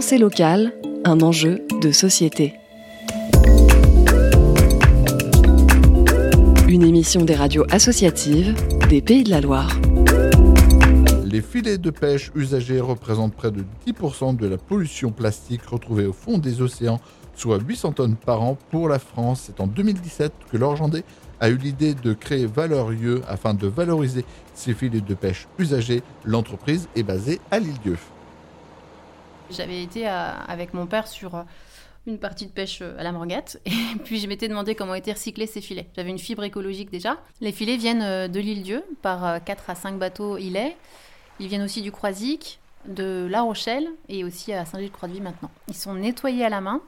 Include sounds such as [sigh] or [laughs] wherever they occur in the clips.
Pensée un enjeu de société. Une émission des radios associatives des Pays de la Loire. Les filets de pêche usagés représentent près de 10% de la pollution plastique retrouvée au fond des océans, soit 800 tonnes par an pour la France. C'est en 2017 que l'Orgendais a eu l'idée de créer Valeurieux afin de valoriser ces filets de pêche usagés. L'entreprise est basée à l'île-dieu. J'avais été avec mon père sur euh, une partie de pêche euh, à la morgate [laughs] et puis je m'étais demandé comment étaient recyclés ces filets. J'avais une fibre écologique déjà. Les filets viennent euh, de l'île-dieu par 4 à 5 bateaux îlets. Ils viennent aussi du Croisic, de La Rochelle et aussi à Saint-Gilles-Croix-de-Vie maintenant. Ils sont nettoyés à la main,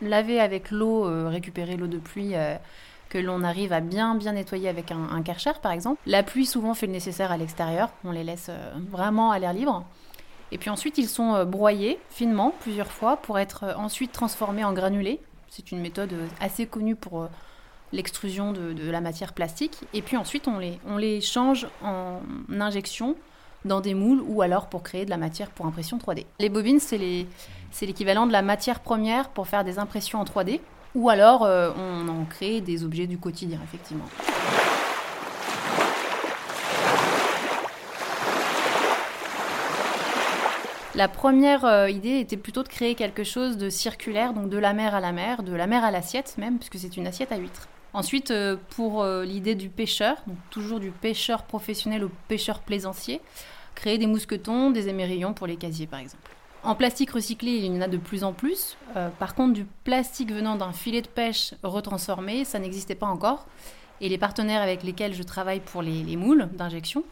lavés avec l'eau, récupérer l'eau de pluie que l'on arrive à bien bien nettoyer avec un, un par exemple. La pluie souvent fait le nécessaire à l'extérieur, on les laisse vraiment à l'air libre. Et puis ensuite, ils sont euh, broyés finement plusieurs fois pour être euh, ensuite transformés en granulés. C'est une méthode euh, assez connue pour l'extrusion de, la matière plastique. Et puis ensuite, on les, on les change en injection dans des moules ou alors pour créer de la matière pour impression 3D. Les bobines, c'est l'équivalent de la matière première pour faire des impressions en 3D. Ou alors, on en crée des objets du quotidien, effectivement. La première euh, idée était plutôt de créer quelque chose de circulaire, donc de la mer à la mer, de la mer à l'assiette même, puisque c'est une assiette à huîtres. Ensuite, euh, pour euh, l'idée du pêcheur, toujours du pêcheur professionnel au pêcheur plaisancier, créer des mousquetons, des émerillons pour les casiers par exemple. En plastique recyclé, il y en a de plus en plus. par contre, du plastique venant d'un filet de pêche retransformé, ça n'existait pas encore. Et les partenaires avec lesquels je travaille pour les moules d'injection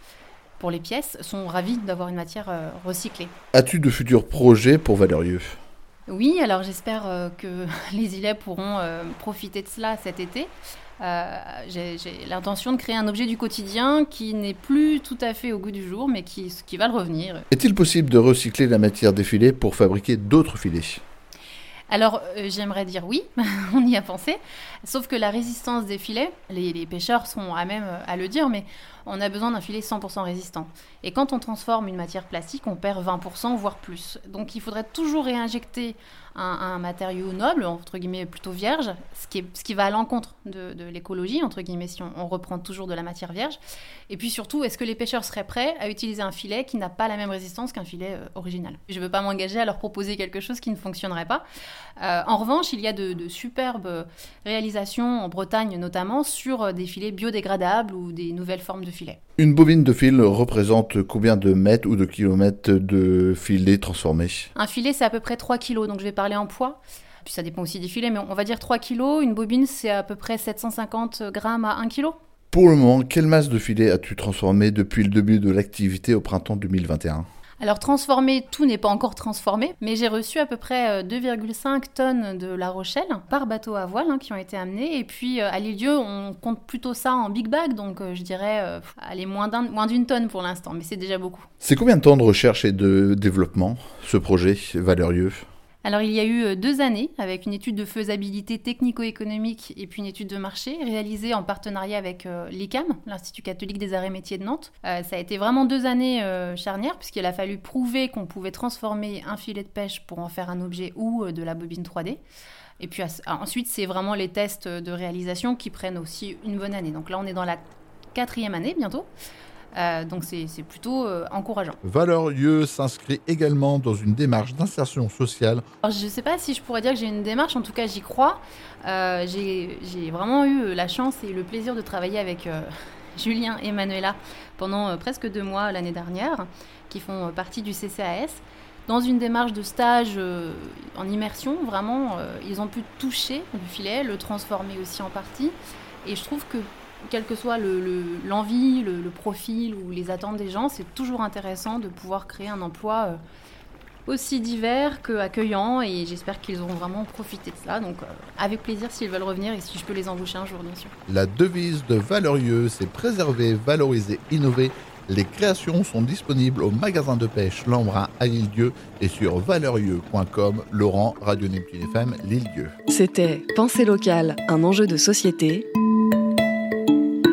pour les pièces sont ravis d'avoir une matière euh, recyclée. As-tu de futurs projets pour Valérieux Oui, alors j'espère euh, que [laughs] les îlets pourront euh, profiter de cela cet été. j'ai l'intention de créer un objet du quotidien qui n'est plus tout à fait au goût du jour, mais qui, qui va le revenir. Est-il possible de recycler la matière des filets pour fabriquer d'autres filets? Alors, j'aimerais dire oui, [laughs] on y a pensé, sauf que la résistance des filets, les, pêcheurs sont à même à le dire, mais on a besoin d'un filet 100% résistant. Et quand on transforme une matière plastique, on perd 20%, voire plus. Donc il faudrait toujours réinjecter un, matériau noble, entre guillemets plutôt vierge, ce qui, est, ce qui va à l'encontre de, l'écologie, entre guillemets, si on, reprend toujours de la matière vierge. Et puis surtout, est-ce que les pêcheurs seraient prêts à utiliser un filet qui n'a pas la même résistance qu'un filet euh, original? Je ne veux pas m'engager à leur proposer quelque chose qui ne fonctionnerait pas. Euh, en revanche, il y a de, de, superbes réalisations en Bretagne notamment sur des filets biodégradables ou des nouvelles formes de filets. Une bobine de fil représente combien de mètres ou de kilomètres de filet transformé Un filet, c'est à peu près 3 kilos, donc je vais parler en poids. Puis ça dépend aussi des filets, mais on va dire 3 kilos. Une bobine, c'est à peu près 750 grammes à 1 kilo. Pour le moment, quelle masse de filet as-tu transformé depuis le début de l'activité au printemps 2021 alors transformé, tout n'est pas encore transformé, mais j'ai reçu à peu près 2,5 euh, tonnes de La Rochelle par bateau à voile hein, qui ont été amenés. Et puis euh, à l'île on compte plutôt ça en big bag, donc euh, je dirais allez, moins d'une tonne pour l'instant, mais c'est déjà beaucoup. C'est combien de temps de recherche et de développement ce projet Valerieux alors il y a eu euh, deux années avec une étude de faisabilité technico-économique et puis une étude de marché réalisée en partenariat avec euh, l'ICAM, l'Institut catholique des arts et métiers de Nantes. Euh, ça a été vraiment deux années charnières puisqu'il a fallu prouver qu'on pouvait transformer un filet de pêche pour en faire un objet ou de la bobine 3D. Et puis ensuite, c'est vraiment les tests de réalisation qui prennent aussi une bonne année. Donc là, on est dans la quatrième année bientôt. Euh, donc c'est plutôt euh, encourageant. Valeurieux s'inscrit également dans une démarche d'insertion sociale. Alors, je ne sais pas si je pourrais dire que j'ai une démarche, en tout cas j'y crois. Euh, j'ai vraiment eu la chance et le plaisir de travailler avec [laughs] Julien et Manuela pendant presque deux mois l'année dernière, qui font partie du CCAS. Dans une démarche de stage en immersion, vraiment, ils ont pu toucher le filet, le transformer aussi en partie. Et je trouve que quel que soit l'envie, le, le, profil ou les attentes des gens, c'est toujours intéressant de pouvoir créer un emploi euh, aussi divers que accueillant et j'espère qu'ils auront vraiment profité de cela. Donc euh, avec plaisir s'ils veulent revenir et si je peux les embaucher un jour bien sûr. La devise de Valorieux, c'est préserver, valoriser, innover. Les créations sont disponibles au magasin de pêche Lambrin à Lille-Dieu et sur valerieux.com. Laurent, Radio Neptune FM, Lille-Dieu. C'était Pensée locale, un enjeu de société